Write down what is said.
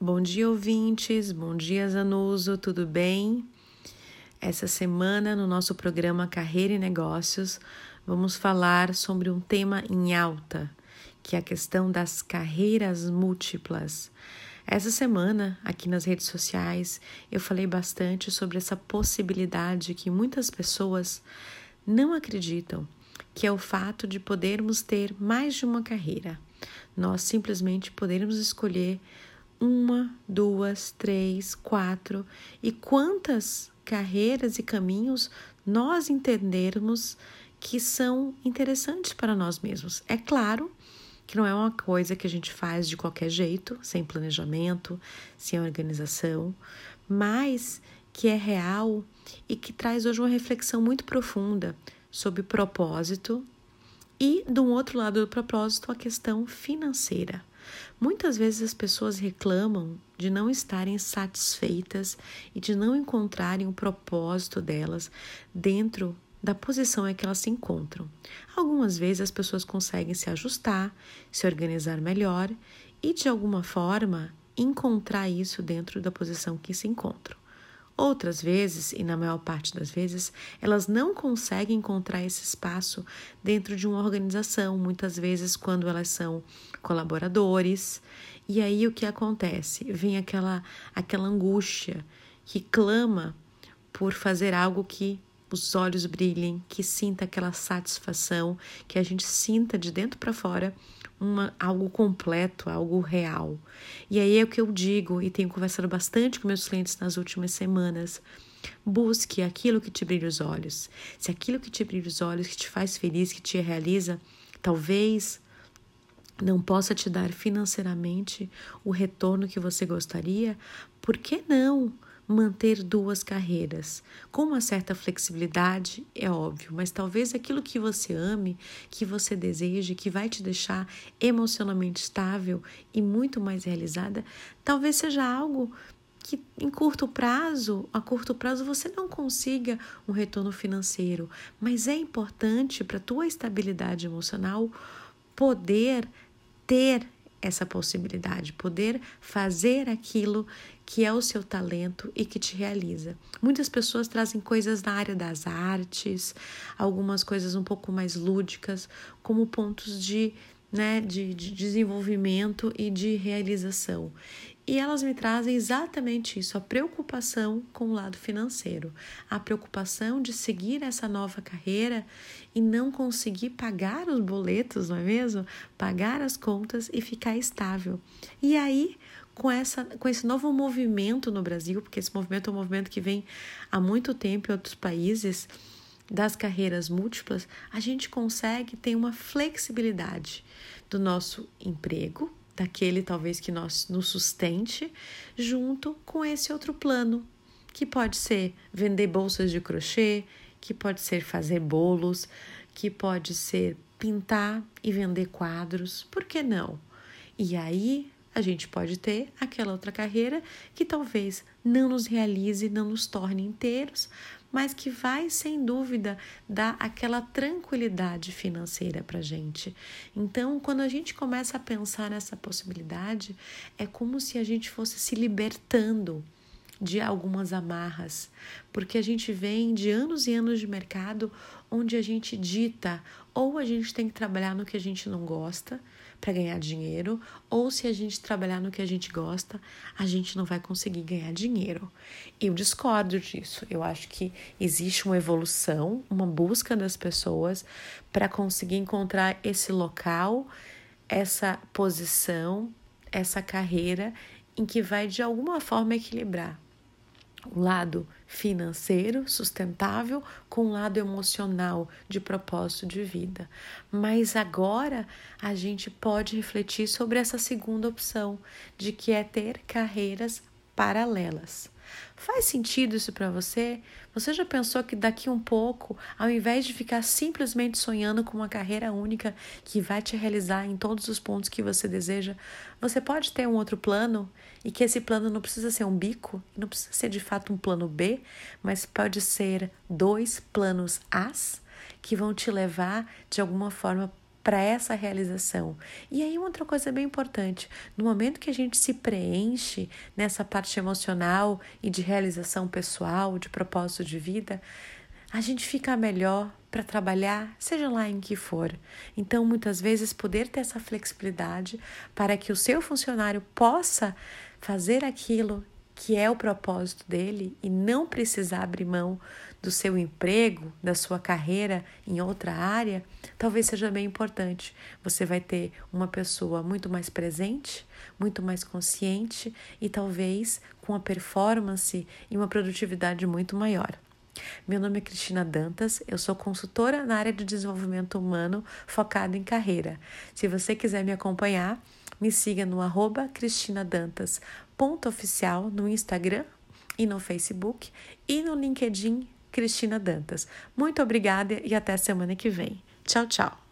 Bom dia, ouvintes. Bom dia, Zanuso. Tudo bem? Essa semana, no nosso programa Carreira e Negócios, vamos falar sobre um tema em alta, que é a questão das carreiras múltiplas. Essa semana, aqui nas redes sociais, eu falei bastante sobre essa possibilidade que muitas pessoas não acreditam, que é o fato de podermos ter mais de uma carreira. Nós simplesmente podermos escolher uma, duas, três, quatro e quantas carreiras e caminhos nós entendermos que são interessantes para nós mesmos. É claro que não é uma coisa que a gente faz de qualquer jeito, sem planejamento, sem organização, mas que é real e que traz hoje uma reflexão muito profunda sobre propósito e, do outro lado do propósito, a questão financeira. Muitas vezes as pessoas reclamam de não estarem satisfeitas e de não encontrarem o propósito delas dentro da posição em que elas se encontram. Algumas vezes as pessoas conseguem se ajustar, se organizar melhor e, de alguma forma, encontrar isso dentro da posição que se encontram. Outras vezes, e na maior parte das vezes, elas não conseguem encontrar esse espaço dentro de uma organização, muitas vezes quando elas são colaboradores. E aí o que acontece? Vem aquela aquela angústia que clama por fazer algo que os olhos brilhem, que sinta aquela satisfação, que a gente sinta de dentro para fora uma, algo completo, algo real. E aí é o que eu digo e tenho conversado bastante com meus clientes nas últimas semanas. Busque aquilo que te brilha os olhos. Se aquilo que te brilha os olhos, que te faz feliz, que te realiza, talvez não possa te dar financeiramente o retorno que você gostaria, por que não? Manter duas carreiras. Com uma certa flexibilidade, é óbvio, mas talvez aquilo que você ame, que você deseje, que vai te deixar emocionalmente estável e muito mais realizada, talvez seja algo que em curto prazo, a curto prazo você não consiga um retorno financeiro, mas é importante para a tua estabilidade emocional poder ter essa possibilidade, poder fazer aquilo que é o seu talento e que te realiza. Muitas pessoas trazem coisas na área das artes, algumas coisas um pouco mais lúdicas, como pontos de, né, de, de desenvolvimento e de realização. E elas me trazem exatamente isso, a preocupação com o lado financeiro, a preocupação de seguir essa nova carreira e não conseguir pagar os boletos, não é mesmo? Pagar as contas e ficar estável. E aí com, essa, com esse novo movimento no Brasil, porque esse movimento é um movimento que vem há muito tempo em outros países, das carreiras múltiplas, a gente consegue ter uma flexibilidade do nosso emprego, daquele talvez que nós nos sustente, junto com esse outro plano, que pode ser vender bolsas de crochê, que pode ser fazer bolos, que pode ser pintar e vender quadros, por que não? E aí a gente pode ter aquela outra carreira que talvez não nos realize, não nos torne inteiros, mas que vai, sem dúvida, dar aquela tranquilidade financeira para gente. Então, quando a gente começa a pensar nessa possibilidade, é como se a gente fosse se libertando de algumas amarras, porque a gente vem de anos e anos de mercado onde a gente dita ou a gente tem que trabalhar no que a gente não gosta para ganhar dinheiro, ou se a gente trabalhar no que a gente gosta, a gente não vai conseguir ganhar dinheiro. Eu discordo disso. Eu acho que existe uma evolução, uma busca das pessoas para conseguir encontrar esse local, essa posição, essa carreira em que vai de alguma forma equilibrar o lado financeiro sustentável com o lado emocional de propósito de vida. Mas agora a gente pode refletir sobre essa segunda opção, de que é ter carreiras paralelas. Faz sentido isso para você? Você já pensou que daqui um pouco, ao invés de ficar simplesmente sonhando com uma carreira única que vai te realizar em todos os pontos que você deseja, você pode ter um outro plano e que esse plano não precisa ser um bico, não precisa ser de fato um plano B, mas pode ser dois planos As que vão te levar de alguma forma para essa realização. E aí, outra coisa bem importante: no momento que a gente se preenche nessa parte emocional e de realização pessoal, de propósito de vida, a gente fica melhor para trabalhar, seja lá em que for. Então, muitas vezes, poder ter essa flexibilidade para que o seu funcionário possa fazer aquilo que é o propósito dele e não precisar abrir mão do seu emprego, da sua carreira em outra área, talvez seja bem importante. Você vai ter uma pessoa muito mais presente, muito mais consciente e talvez com a performance e uma produtividade muito maior. Meu nome é Cristina Dantas, eu sou consultora na área de desenvolvimento humano focado em carreira. Se você quiser me acompanhar, me siga no arroba cristina.dantas.oficial no Instagram e no Facebook e no LinkedIn Cristina Dantas. Muito obrigada e até semana que vem. Tchau, tchau.